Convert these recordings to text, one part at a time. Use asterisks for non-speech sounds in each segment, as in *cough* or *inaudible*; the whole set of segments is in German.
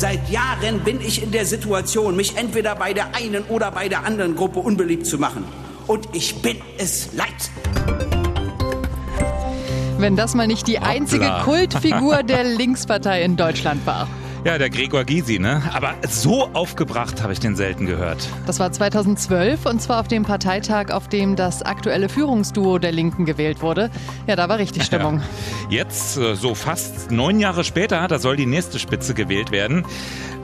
Seit Jahren bin ich in der Situation, mich entweder bei der einen oder bei der anderen Gruppe unbeliebt zu machen. Und ich bin es leid. Wenn das mal nicht die einzige Hoppla. Kultfigur *laughs* der Linkspartei in Deutschland war. Ja, der Gregor Gysi, ne? Aber so aufgebracht habe ich den selten gehört. Das war 2012 und zwar auf dem Parteitag, auf dem das aktuelle Führungsduo der Linken gewählt wurde. Ja, da war richtig Stimmung. Ja. Jetzt, äh, so fast neun Jahre später, da soll die nächste Spitze gewählt werden.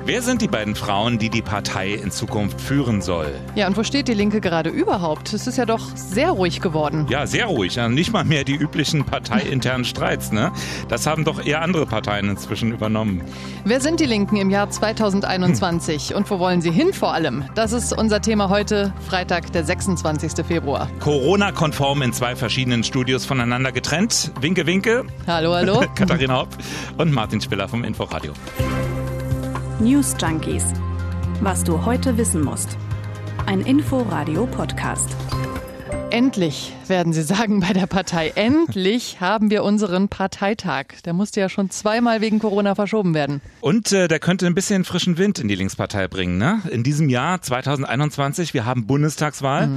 Wer sind die beiden Frauen, die die Partei in Zukunft führen soll? Ja, und wo steht die Linke gerade überhaupt? Es ist ja doch sehr ruhig geworden. Ja, sehr ruhig. Ja, nicht mal mehr die üblichen parteiinternen Streits, ne? Das haben doch eher andere Parteien inzwischen übernommen. Wer sind die Linken im Jahr 2021 und wo wollen sie hin vor allem? Das ist unser Thema heute, Freitag, der 26. Februar. Corona-konform in zwei verschiedenen Studios voneinander getrennt. Winke, winke. Hallo, hallo. *laughs* Katharina Hopp und Martin Spiller vom Inforadio. News Junkies. Was du heute wissen musst. Ein Info-Radio-Podcast. Endlich, werden Sie sagen bei der Partei. Endlich haben wir unseren Parteitag. Der musste ja schon zweimal wegen Corona verschoben werden. Und äh, der könnte ein bisschen frischen Wind in die Linkspartei bringen. Ne? In diesem Jahr 2021, wir haben Bundestagswahl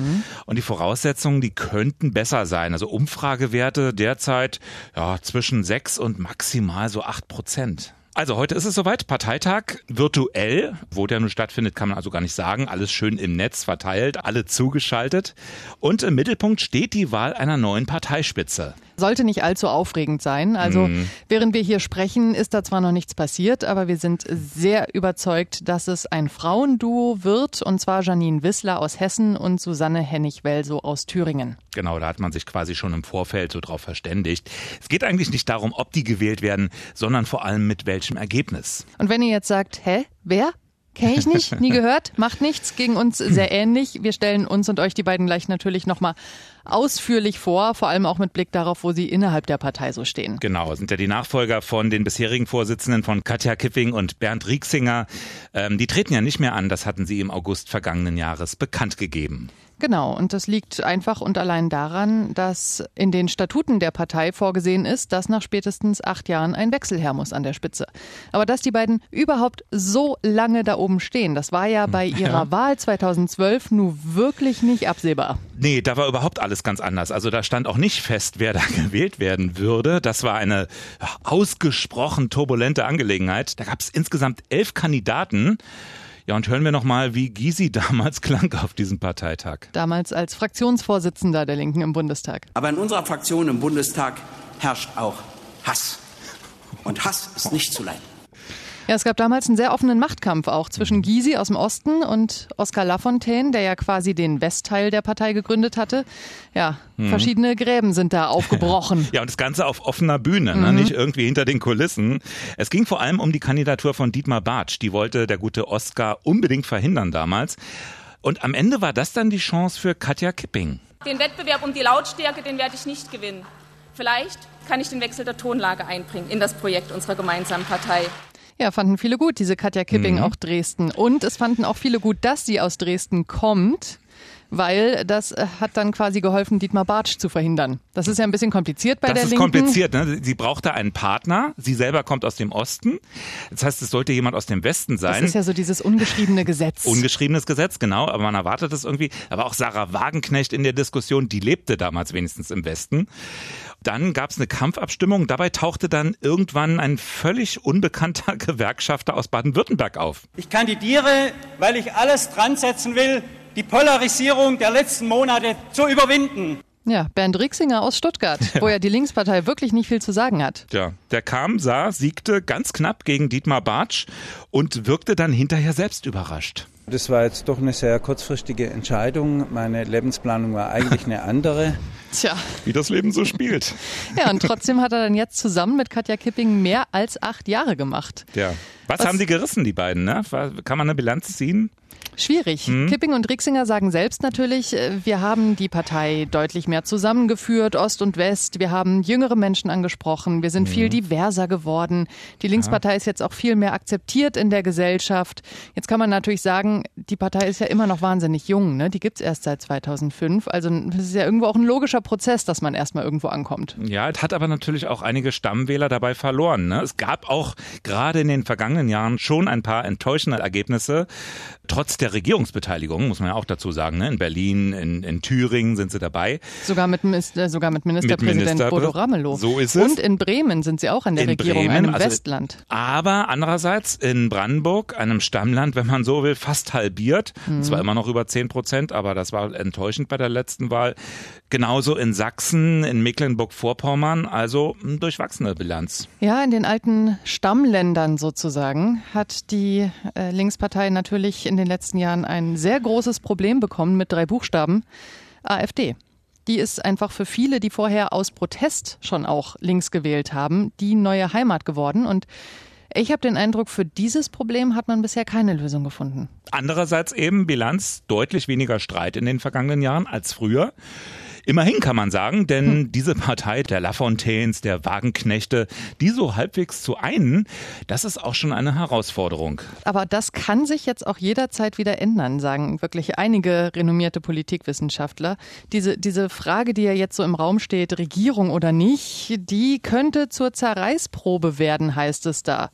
und die Voraussetzungen, die könnten besser sein. Also Umfragewerte derzeit ja, zwischen sechs und maximal so acht Prozent. Also heute ist es soweit, Parteitag virtuell, wo der nun stattfindet, kann man also gar nicht sagen, alles schön im Netz verteilt, alle zugeschaltet. Und im Mittelpunkt steht die Wahl einer neuen Parteispitze. Sollte nicht allzu aufregend sein. Also während wir hier sprechen, ist da zwar noch nichts passiert, aber wir sind sehr überzeugt, dass es ein Frauenduo wird, und zwar Janine Wissler aus Hessen und Susanne Hennig-Welso aus Thüringen. Genau, da hat man sich quasi schon im Vorfeld so drauf verständigt. Es geht eigentlich nicht darum, ob die gewählt werden, sondern vor allem mit welchem Ergebnis. Und wenn ihr jetzt sagt, hä, wer? Kenne ich nicht, nie gehört, macht nichts, gegen uns sehr *clears throat* ähnlich. Wir stellen uns und euch die beiden gleich natürlich nochmal ausführlich vor, vor allem auch mit Blick darauf, wo sie innerhalb der Partei so stehen. Genau, sind ja die Nachfolger von den bisherigen Vorsitzenden von Katja Kipping und Bernd Rieksinger. Ähm, die treten ja nicht mehr an, das hatten sie im August vergangenen Jahres bekannt gegeben. Genau, und das liegt einfach und allein daran, dass in den Statuten der Partei vorgesehen ist, dass nach spätestens acht Jahren ein Wechsel her muss an der Spitze. Aber dass die beiden überhaupt so lange da oben stehen, das war ja bei ihrer Wahl 2012 nur wirklich nicht absehbar. Nee, da war überhaupt alles ganz anders. Also da stand auch nicht fest, wer da *laughs* gewählt werden würde. Das war eine ja, ausgesprochen turbulente Angelegenheit. Da gab es insgesamt elf Kandidaten. Ja, und hören wir nochmal, wie Gysi *laughs* damals klang auf diesem Parteitag. Damals als Fraktionsvorsitzender der Linken im Bundestag. Aber in unserer Fraktion im Bundestag herrscht auch Hass. Und Hass ist nicht zu leiden. Ja, es gab damals einen sehr offenen Machtkampf auch zwischen Gysi aus dem Osten und Oskar Lafontaine, der ja quasi den Westteil der Partei gegründet hatte. Ja, verschiedene Gräben sind da aufgebrochen. *laughs* Ja, und das Ganze auf offener Bühne, ne? nicht irgendwie hinter den Kulissen. Es ging vor allem um die Kandidatur von Dietmar Bartsch. Die wollte der gute Oskar unbedingt verhindern damals. Und am Ende war das dann die Chance für Katja Kipping. Den Wettbewerb um die Lautstärke, den werde ich nicht gewinnen. Vielleicht kann ich den Wechsel der Tonlage einbringen in das Projekt unserer gemeinsamen Partei. Ja, fanden viele gut, diese Katja Kipping, auch Dresden. Und es fanden auch viele gut, dass sie aus Dresden kommt. Weil das äh, hat dann quasi geholfen, Dietmar Bartsch zu verhindern. Das ist ja ein bisschen kompliziert bei Das der ist Linken. kompliziert. Ne? Sie brauchte einen Partner. Sie selber kommt aus dem Osten. Das heißt, es sollte jemand aus dem Westen Das sein. ist ja so dieses ungeschriebene Gesetz. Ungeschriebenes Gesetz, genau, aber man erwartet es irgendwie. Aber auch Sarah Wagenknecht in der Diskussion, die lebte damals wenigstens im Westen. Dann gab es eine Kampfabstimmung. Dabei tauchte dann irgendwann ein völlig unbekannter *laughs* Gewerkschafter aus Baden-Württemberg auf. Ich kandidiere, weil ich alles dran setzen will, die Polarisierung der letzten Monate zu überwinden. Ja, Bernd Rieksinger aus Stuttgart, *laughs* wo ja die Linkspartei wirklich nicht viel zu sagen hat. Ja, der kam, sah, siegte ganz knapp gegen Dietmar Bartsch und wirkte dann hinterher selbst überrascht. Das war jetzt doch eine sehr kurzfristige Entscheidung. Meine Lebensplanung war eigentlich eine andere. *laughs* Tja, Wie das Leben so spielt. ja, und trotzdem hat er dann jetzt zusammen mit Katja Kipping mehr als acht Jahre gemacht. Ja. Was, Was- haben die gerissen, die beiden? Ne? Kann man eine Bilanz ziehen? Schwierig. Hm? Kipping und Rieksinger sagen selbst natürlich, äh, wir haben die Partei deutlich mehr zusammengeführt, Ost und West. Wir haben jüngere Menschen angesprochen. Wir sind Hm. viel diverser geworden. Die Linkspartei ist jetzt auch viel mehr akzeptiert in der Gesellschaft. Jetzt kann man natürlich sagen, sagen, die Partei ist ja immer noch wahnsinnig jung, ne? Die gibt's erst seit 2005. Also es ist ja irgendwo auch ein logischer Prozess, dass man erstmal irgendwo ankommt. Ja, es hat aber natürlich auch einige Stammwähler dabei verloren. Ne? Es gab auch gerade in den vergangenen Jahren schon ein paar enttäuschende Ergebnisse. Trotz der Regierungsbeteiligung, muss man ja auch dazu sagen, ne? in Berlin, in, in Thüringen sind sie dabei. Sogar mit, äh, sogar mit Ministerpräsident mit Minister, Bodo Ramelow. So ist es. Und in Bremen sind sie auch an der in Regierung, Bremen, einem also, Westland. Aber andererseits in Brandenburg, einem Stammland, wenn man so will, fast halbiert. Mhm. Zwar immer noch über 10 Prozent, aber das war enttäuschend bei der letzten Wahl. Genauso in Sachsen, in Mecklenburg-Vorpommern, also durchwachsene Bilanz. Ja, in den alten Stammländern sozusagen hat die äh, Linkspartei natürlich in den letzten Jahren ein sehr großes Problem bekommen mit drei Buchstaben. AfD. Die ist einfach für viele, die vorher aus Protest schon auch links gewählt haben, die neue Heimat geworden. Und ich habe den Eindruck, für dieses Problem hat man bisher keine Lösung gefunden. Andererseits eben Bilanz deutlich weniger Streit in den vergangenen Jahren als früher. Immerhin kann man sagen, denn hm. diese Partei der Lafontaines, der Wagenknechte, die so halbwegs zu einen, das ist auch schon eine Herausforderung. Aber das kann sich jetzt auch jederzeit wieder ändern, sagen wirklich einige renommierte Politikwissenschaftler. Diese, diese Frage, die ja jetzt so im Raum steht, Regierung oder nicht, die könnte zur Zerreißprobe werden, heißt es da.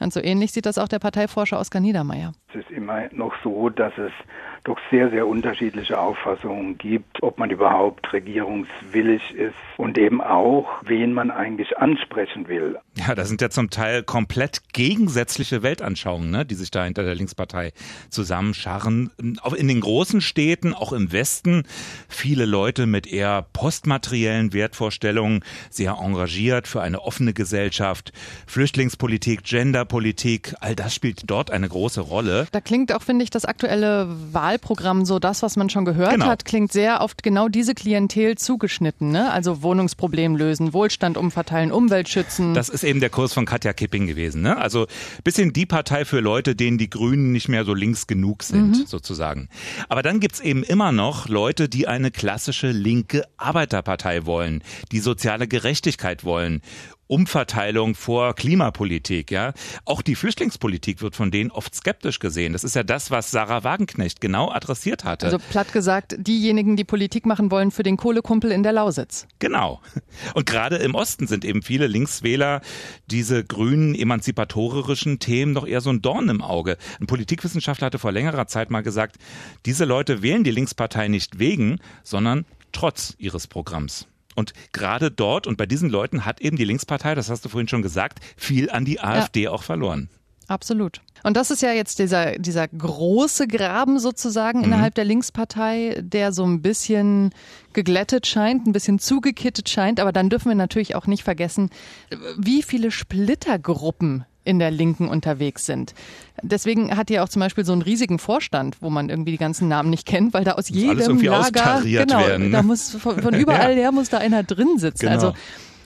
Und so ähnlich sieht das auch der Parteiforscher Oskar Niedermeyer. Es ist immer noch so, dass es doch sehr, sehr unterschiedliche Auffassungen gibt, ob man überhaupt regierungswillig ist und eben auch, wen man eigentlich ansprechen will. Ja, das sind ja zum Teil komplett gegensätzliche Weltanschauungen, ne, die sich da hinter der Linkspartei zusammenscharren. Auch in den großen Städten, auch im Westen, viele Leute mit eher postmateriellen Wertvorstellungen, sehr engagiert für eine offene Gesellschaft, Flüchtlingspolitik, Genderpolitik, all das spielt dort eine große Rolle. Da klingt auch, finde ich, das aktuelle Wahl Wahlprogramm so das, was man schon gehört genau. hat, klingt sehr oft genau diese Klientel zugeschnitten. Ne? Also Wohnungsproblem lösen, Wohlstand umverteilen, Umwelt schützen. Das ist eben der Kurs von Katja Kipping gewesen. Ne? Also bisschen die Partei für Leute, denen die Grünen nicht mehr so links genug sind, mhm. sozusagen. Aber dann gibt's eben immer noch Leute, die eine klassische linke Arbeiterpartei wollen, die soziale Gerechtigkeit wollen Umverteilung vor Klimapolitik, ja. Auch die Flüchtlingspolitik wird von denen oft skeptisch gesehen. Das ist ja das, was Sarah Wagenknecht genau adressiert hatte. Also platt gesagt, diejenigen, die Politik machen wollen für den Kohlekumpel in der Lausitz. Genau. Und gerade im Osten sind eben viele Linkswähler diese grünen emanzipatorischen Themen noch eher so ein Dorn im Auge. Ein Politikwissenschaftler hatte vor längerer Zeit mal gesagt, diese Leute wählen die Linkspartei nicht wegen, sondern trotz ihres Programms. Und gerade dort und bei diesen Leuten hat eben die Linkspartei, das hast du vorhin schon gesagt, viel an die AfD ja. auch verloren. Absolut. Und das ist ja jetzt dieser, dieser große Graben sozusagen mhm. innerhalb der Linkspartei, der so ein bisschen geglättet scheint, ein bisschen zugekittet scheint. Aber dann dürfen wir natürlich auch nicht vergessen, wie viele Splittergruppen in der Linken unterwegs sind. Deswegen hat ihr auch zum Beispiel so einen riesigen Vorstand, wo man irgendwie die ganzen Namen nicht kennt, weil da aus jedem Lager, genau, werden, ne? da muss von, von *laughs* überall ja. her muss da einer drin sitzen. Genau. Also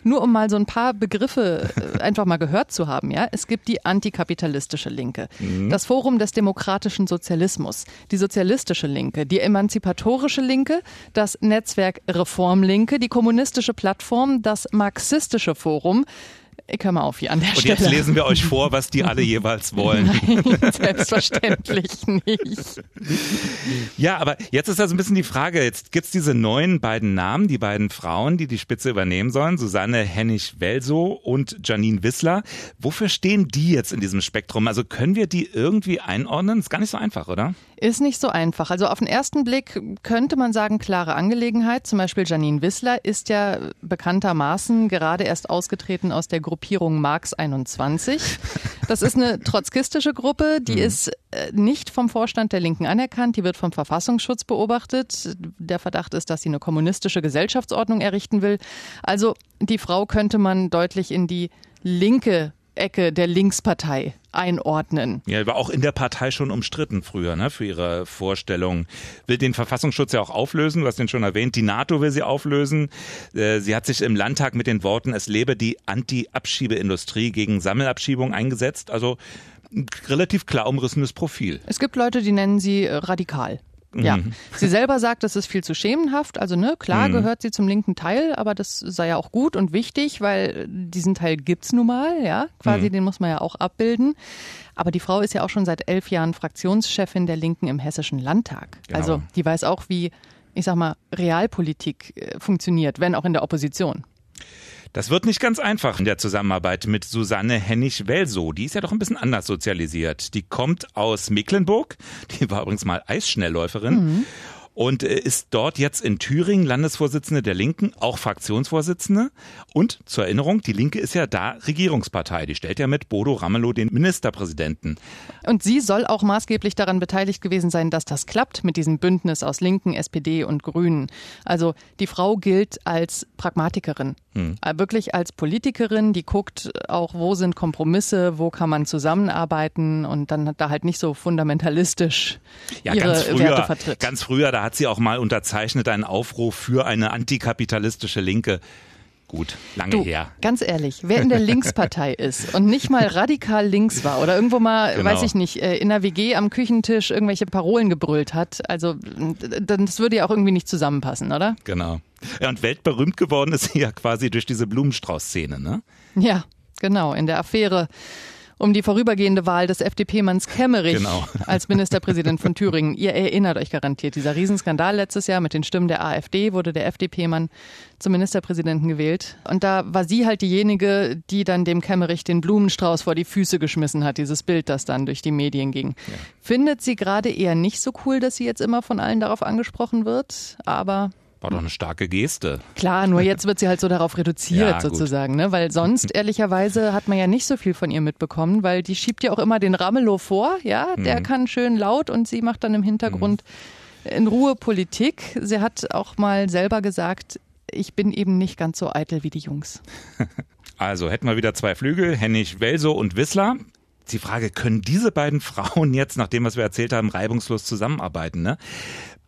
nur um mal so ein paar Begriffe äh, einfach mal gehört zu haben, ja. Es gibt die antikapitalistische Linke, mhm. das Forum des demokratischen Sozialismus, die sozialistische Linke, die emanzipatorische Linke, das Netzwerk Reformlinke, die kommunistische Plattform, das marxistische Forum, ich höre mal auf hier an der Und Stelle. Und jetzt lesen wir euch vor, was die alle jeweils wollen. *laughs* Nein, selbstverständlich nicht. Ja, aber jetzt ist also ein bisschen die Frage, jetzt gibt's diese neuen beiden Namen, die beiden Frauen, die die Spitze übernehmen sollen, Susanne Hennig-Welsow und Janine Wissler. Wofür stehen die jetzt in diesem Spektrum? Also können wir die irgendwie einordnen? Ist gar nicht so einfach, oder? Ist nicht so einfach. Also auf den ersten Blick könnte man sagen, klare Angelegenheit. Zum Beispiel Janine Wissler ist ja bekanntermaßen gerade erst ausgetreten aus der Gruppierung Marx 21. Das ist eine trotzkistische Gruppe, die mhm. ist äh, nicht vom Vorstand der Linken anerkannt, die wird vom Verfassungsschutz beobachtet. Der Verdacht ist, dass sie eine kommunistische Gesellschaftsordnung errichten will. Also die Frau könnte man deutlich in die linke Ecke der Linkspartei einordnen. Ja, war auch in der Partei schon umstritten früher, ne, für ihre Vorstellung. Will den Verfassungsschutz ja auch auflösen, du hast den schon erwähnt. Die NATO will sie auflösen. Äh, sie hat sich im Landtag mit den Worten, es lebe die Anti-Abschiebeindustrie gegen Sammelabschiebung eingesetzt. Also ein relativ klar umrissenes Profil. Es gibt Leute, die nennen sie äh, radikal. Ja, sie selber sagt, das ist viel zu schemenhaft. Also ne, klar mhm. gehört sie zum linken Teil, aber das sei ja auch gut und wichtig, weil diesen Teil gibt's nun mal, ja, quasi mhm. den muss man ja auch abbilden. Aber die Frau ist ja auch schon seit elf Jahren Fraktionschefin der Linken im Hessischen Landtag. Genau. Also die weiß auch, wie, ich sag mal, Realpolitik äh, funktioniert, wenn auch in der Opposition. Das wird nicht ganz einfach in der Zusammenarbeit mit Susanne Hennig-Welso. Die ist ja doch ein bisschen anders sozialisiert. Die kommt aus Mecklenburg. Die war übrigens mal Eisschnellläuferin. Mhm und äh, ist dort jetzt in Thüringen Landesvorsitzende der Linken, auch Fraktionsvorsitzende. Und zur Erinnerung, die Linke ist ja da Regierungspartei. Die stellt ja mit Bodo Ramelow den Ministerpräsidenten. Und sie soll auch maßgeblich daran beteiligt gewesen sein, dass das klappt mit diesem Bündnis aus Linken, SPD und Grünen. Also die Frau gilt als Pragmatikerin. Hm. Äh, wirklich als Politikerin, die guckt auch, wo sind Kompromisse, wo kann man zusammenarbeiten und dann da halt nicht so fundamentalistisch ja, ihre ganz früher, Werte vertritt. Ganz früher, da hat sie auch mal unterzeichnet einen Aufruf für eine antikapitalistische Linke. Gut, lange du, her. Ganz ehrlich, wer in der Linkspartei ist und nicht mal radikal links war oder irgendwo mal, genau. weiß ich nicht, äh, in der WG am Küchentisch irgendwelche Parolen gebrüllt hat, also das würde ja auch irgendwie nicht zusammenpassen, oder? Genau. Ja, und weltberühmt geworden ist sie ja quasi durch diese Blumenstrauß-Szene, ne? Ja, genau, in der Affäre um die vorübergehende Wahl des FDP-Manns Kemmerich genau. *laughs* als Ministerpräsident von Thüringen. Ihr erinnert euch garantiert, dieser Riesenskandal letztes Jahr mit den Stimmen der AfD wurde der FDP-Mann zum Ministerpräsidenten gewählt. Und da war sie halt diejenige, die dann dem Kemmerich den Blumenstrauß vor die Füße geschmissen hat, dieses Bild, das dann durch die Medien ging. Ja. Findet sie gerade eher nicht so cool, dass sie jetzt immer von allen darauf angesprochen wird, aber war doch eine starke Geste. Klar, nur jetzt wird sie halt so darauf reduziert *laughs* ja, sozusagen, ne? Weil sonst *laughs* ehrlicherweise hat man ja nicht so viel von ihr mitbekommen, weil die schiebt ja auch immer den Ramelow vor, ja, der mhm. kann schön laut und sie macht dann im Hintergrund mhm. in Ruhe Politik. Sie hat auch mal selber gesagt, ich bin eben nicht ganz so eitel wie die Jungs. *laughs* Also hätten wir wieder zwei Flügel, Hennig Welso und Wissler die Frage, können diese beiden Frauen jetzt, nach dem, was wir erzählt haben, reibungslos zusammenarbeiten? Ne?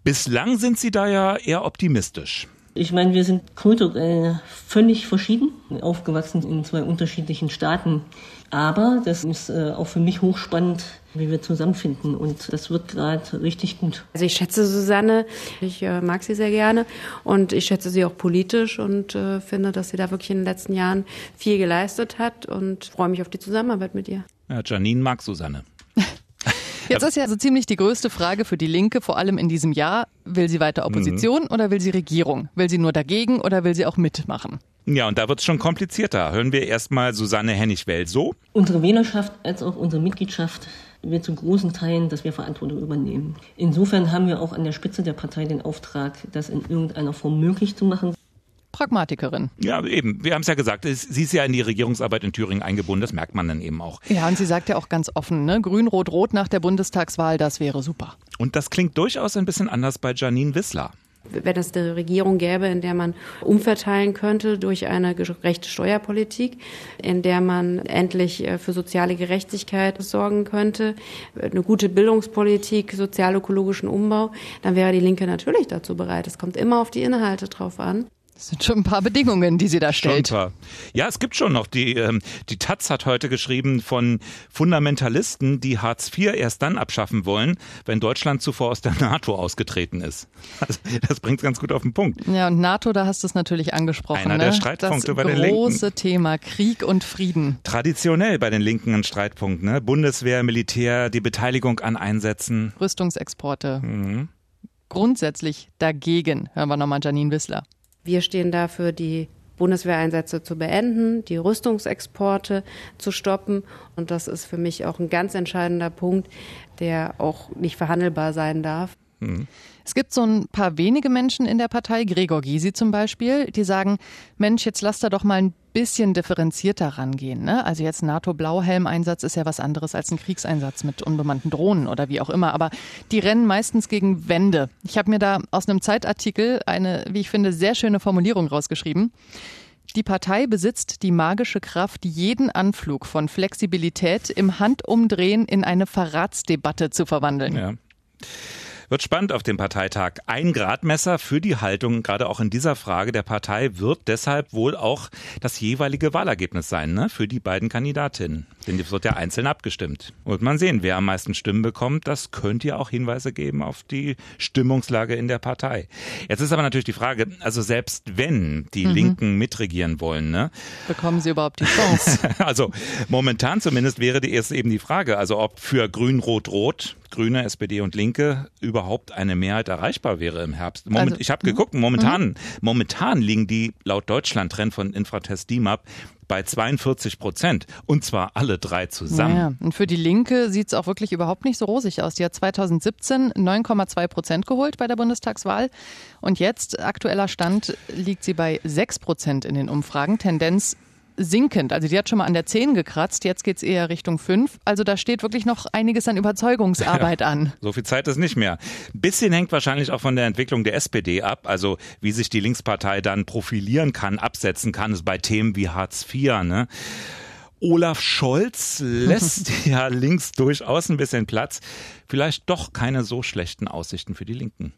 Bislang sind Sie da ja eher optimistisch. Ich meine, wir sind kulturell völlig verschieden, aufgewachsen in zwei unterschiedlichen Staaten. Aber das ist äh, auch für mich hochspannend, wie wir zusammenfinden. Und das wird gerade richtig gut. Also ich schätze Susanne, ich äh, mag sie sehr gerne und ich schätze sie auch politisch und äh, finde, dass sie da wirklich in den letzten Jahren viel geleistet hat und freue mich auf die Zusammenarbeit mit ihr. Ja, Janine mag Susanne. Jetzt ist ja so ziemlich die größte Frage für die Linke, vor allem in diesem Jahr. Will sie weiter Opposition mhm. oder will sie Regierung? Will sie nur dagegen oder will sie auch mitmachen? Ja, und da wird es schon komplizierter. Hören wir erstmal Susanne Hennig-Welso. Unsere Wählerschaft als auch unsere Mitgliedschaft wird zu großen Teilen, dass wir Verantwortung übernehmen. Insofern haben wir auch an der Spitze der Partei den Auftrag, das in irgendeiner Form möglich zu machen. Pragmatikerin. Ja, eben. Wir haben es ja gesagt, sie ist ja in die Regierungsarbeit in Thüringen eingebunden. Das merkt man dann eben auch. Ja, und sie sagt ja auch ganz offen, ne? Grün, Rot, Rot nach der Bundestagswahl, das wäre super. Und das klingt durchaus ein bisschen anders bei Janine Wissler wenn es eine Regierung gäbe, in der man umverteilen könnte durch eine gerechte Steuerpolitik, in der man endlich äh, für soziale Gerechtigkeit sorgen könnte, eine gute Bildungspolitik, sozialökologischen Umbau, dann wäre die Linke natürlich dazu bereit. Es kommt immer auf die Inhalte drauf an. Das sind schon ein paar Bedingungen, die sie da stellt. Schon ein paar. Ja, es gibt schon noch. Die, ähm, die Taz hat heute geschrieben von Fundamentalisten, die Hartz IV erst dann abschaffen wollen, wenn Deutschland zuvor aus der *laughs* NATO ausgetreten ist. Also, das bringt ganz gut auf den Punkt. Ja, und NATO, da hast du es natürlich angesprochen. Einer ne? der Streitpunkte das bei den Linken. Das große Thema Krieg und Frieden. Traditionell bei den Linken ein Streitpunkt. Ne? Bundeswehr, Militär, die Beteiligung an Einsätzen. Rüstungsexporte. Mhm. Grundsätzlich dagegen. Hören wir nochmal Janine Wissler. Wir stehen dafür, die Bundeswehreinsätze zu beenden, die Rüstungsexporte zu stoppen. Und das ist für mich auch ein ganz entscheidender Punkt, der auch nicht verhandelbar sein darf. Mhm. Es gibt so ein paar wenige Menschen in der Partei, Gregor Gysi zum Beispiel, die sagen, Mensch, jetzt lass da doch mal ein bisschen differenzierter rangehen. Ne? Also jetzt NATO-Blauhelm-Einsatz ist ja was anderes als ein Kriegseinsatz mit unbemannten Drohnen oder wie auch immer. Aber die rennen meistens gegen Wände. Ich habe mir da aus einem Zeitartikel eine, wie ich finde, sehr schöne Formulierung rausgeschrieben. Die Partei besitzt die magische Kraft, jeden Anflug von Flexibilität im Handumdrehen in eine Verratsdebatte zu verwandeln. Ja. Wird spannend auf dem Parteitag. Ein Gradmesser für die Haltung, gerade auch in dieser Frage der Partei, wird deshalb wohl auch das jeweilige Wahlergebnis sein, ne? Für die beiden Kandidatinnen. Denn es wird ja einzeln abgestimmt. Und man sehen, wer am meisten Stimmen bekommt. Das könnte ja auch Hinweise geben auf die Stimmungslage in der Partei. Jetzt ist aber natürlich die Frage, also selbst wenn die mhm. Linken mitregieren wollen, ne? Bekommen sie überhaupt die Chance? *laughs* also momentan zumindest wäre die erst eben die Frage, also ob für Grün, Rot, Rot Grüne, SPD und Linke überhaupt eine Mehrheit erreichbar wäre im Herbst. Moment, also, ich habe geguckt, momentan, mhm. momentan liegen die laut Deutschland-Trend von Infratest DIMAP bei 42 Prozent. Und zwar alle drei zusammen. Ja, und für die Linke sieht es auch wirklich überhaupt nicht so rosig aus. Die hat 2017 9,2 Prozent geholt bei der Bundestagswahl. Und jetzt, aktueller Stand, liegt sie bei 6 Prozent in den Umfragen. Tendenz sinkend. Also die hat schon mal an der 10 gekratzt, jetzt geht es eher Richtung 5. Also da steht wirklich noch einiges an Überzeugungsarbeit *laughs* ja, an. So viel Zeit ist nicht mehr. Ein bisschen hängt wahrscheinlich auch von der Entwicklung der SPD ab, also wie sich die Linkspartei dann profilieren kann, absetzen kann, ist bei Themen wie Hartz IV. Ne? Olaf Scholz *laughs* lässt ja links durchaus ein bisschen Platz. Vielleicht doch keine so schlechten Aussichten für die Linken.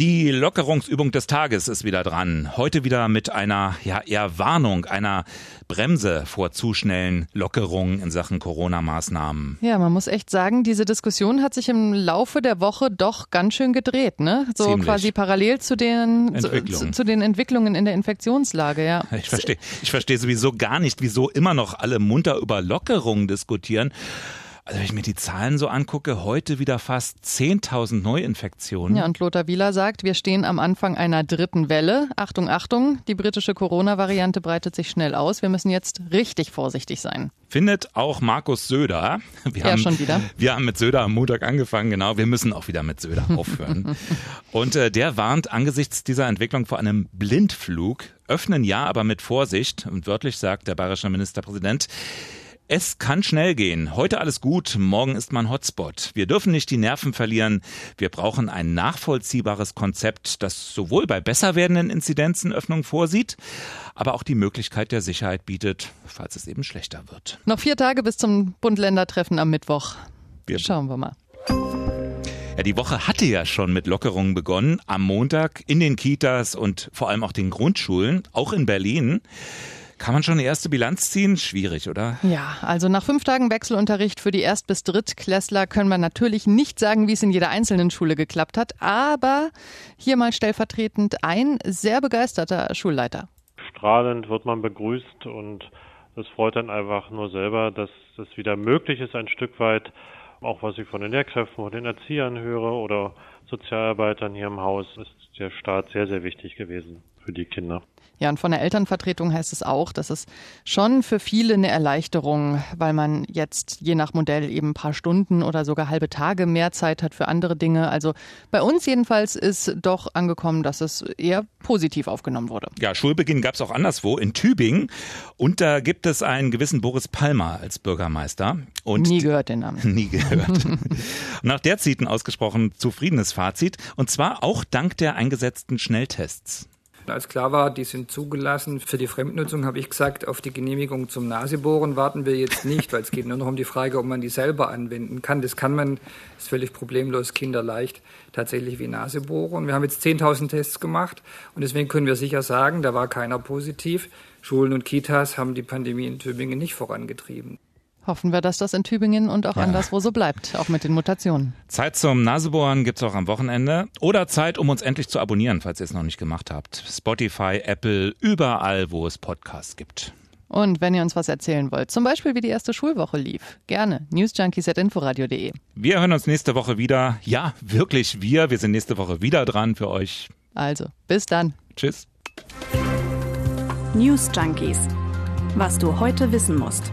Die Lockerungsübung des Tages ist wieder dran. Heute wieder mit einer ja, eher Warnung, einer Bremse vor zu schnellen Lockerungen in Sachen Corona-Maßnahmen. Ja, man muss echt sagen, diese Diskussion hat sich im Laufe der Woche doch ganz schön gedreht, ne? So Ziemlich. quasi parallel zu den, zu, zu, den Entwicklungen in der Infektionslage, ja. Ich verstehe ich verstehe sowieso gar nicht, wieso immer noch alle munter über Lockerungen diskutieren. Also wenn ich mir die Zahlen so angucke, heute wieder fast 10.000 Neuinfektionen. Ja, und Lothar Wieler sagt, wir stehen am Anfang einer dritten Welle. Achtung, Achtung, die britische Corona-Variante breitet sich schnell aus. Wir müssen jetzt richtig vorsichtig sein. Findet auch Markus Söder. Wir ja, haben, schon wieder. Wir haben mit Söder am Montag angefangen, genau. Wir müssen auch wieder mit Söder *laughs* aufhören. und äh, der warnt angesichts dieser Entwicklung vor einem Blindflug. Öffnen ja, aber mit Vorsicht. Und wörtlich sagt der bayerische Ministerpräsident, es kann schnell gehen. Heute alles gut, morgen ist man Hotspot. Wir dürfen nicht die Nerven verlieren. Wir brauchen ein nachvollziehbares Konzept, das sowohl bei besser werdenden Inzidenzen Öffnung vorsieht, aber auch die Möglichkeit der Sicherheit bietet, falls es eben schlechter wird. Noch vier Tage bis zum Bund-Länder-Treffen am Mittwoch. Wir Schauen wir mal. Ja, die Woche hatte ja schon mit Lockerungen begonnen. Am Montag in den Kitas und vor allem auch den Grundschulen, auch in Berlin. Kann man schon eine erste Bilanz ziehen? Schwierig, oder? Ja, also nach fünf Tagen Wechselunterricht für die Erst- bis Drittklässler können wir natürlich nicht sagen, wie es in jeder einzelnen Schule geklappt hat, aber hier mal stellvertretend ein sehr begeisterter Schulleiter. Strahlend wird man begrüßt und es freut dann einfach nur selber, dass es wieder möglich ist, ein Stück weit, auch was ich von den Lehrkräften, von den Erziehern höre oder Sozialarbeitern hier im Haus, ist der Staat sehr, sehr wichtig gewesen für die Kinder. Ja, und von der Elternvertretung heißt es auch, dass es schon für viele eine Erleichterung, weil man jetzt je nach Modell eben ein paar Stunden oder sogar halbe Tage mehr Zeit hat für andere Dinge. Also bei uns jedenfalls ist doch angekommen, dass es eher positiv aufgenommen wurde. Ja, Schulbeginn gab es auch anderswo in Tübingen und da gibt es einen gewissen Boris Palmer als Bürgermeister. Und nie gehört den Namen. *laughs* Nie gehört. Nach der zieht ein ausgesprochen zufriedenes Fazit und zwar auch dank der eingesetzten Schnelltests. Als klar war, die sind zugelassen für die Fremdnutzung, habe ich gesagt, auf die Genehmigung zum Nasebohren warten wir jetzt nicht, weil es geht nur noch um die Frage, ob man die selber anwenden kann. Das kann man, ist völlig problemlos, kinderleicht, tatsächlich wie Nasebohren. Wir haben jetzt 10.000 Tests gemacht und deswegen können wir sicher sagen, da war keiner positiv. Schulen und Kitas haben die Pandemie in Tübingen nicht vorangetrieben. Hoffen wir, dass das in Tübingen und auch ja. anderswo so bleibt, auch mit den Mutationen. Zeit zum Nasebohren gibt's auch am Wochenende. Oder Zeit, um uns endlich zu abonnieren, falls ihr es noch nicht gemacht habt. Spotify, Apple, überall, wo es Podcasts gibt. Und wenn ihr uns was erzählen wollt, zum Beispiel wie die erste Schulwoche lief, gerne newsjunkies.inforadio.de. Wir hören uns nächste Woche wieder. Ja, wirklich wir. Wir sind nächste Woche wieder dran für euch. Also, bis dann. Tschüss. News Junkies. Was du heute wissen musst.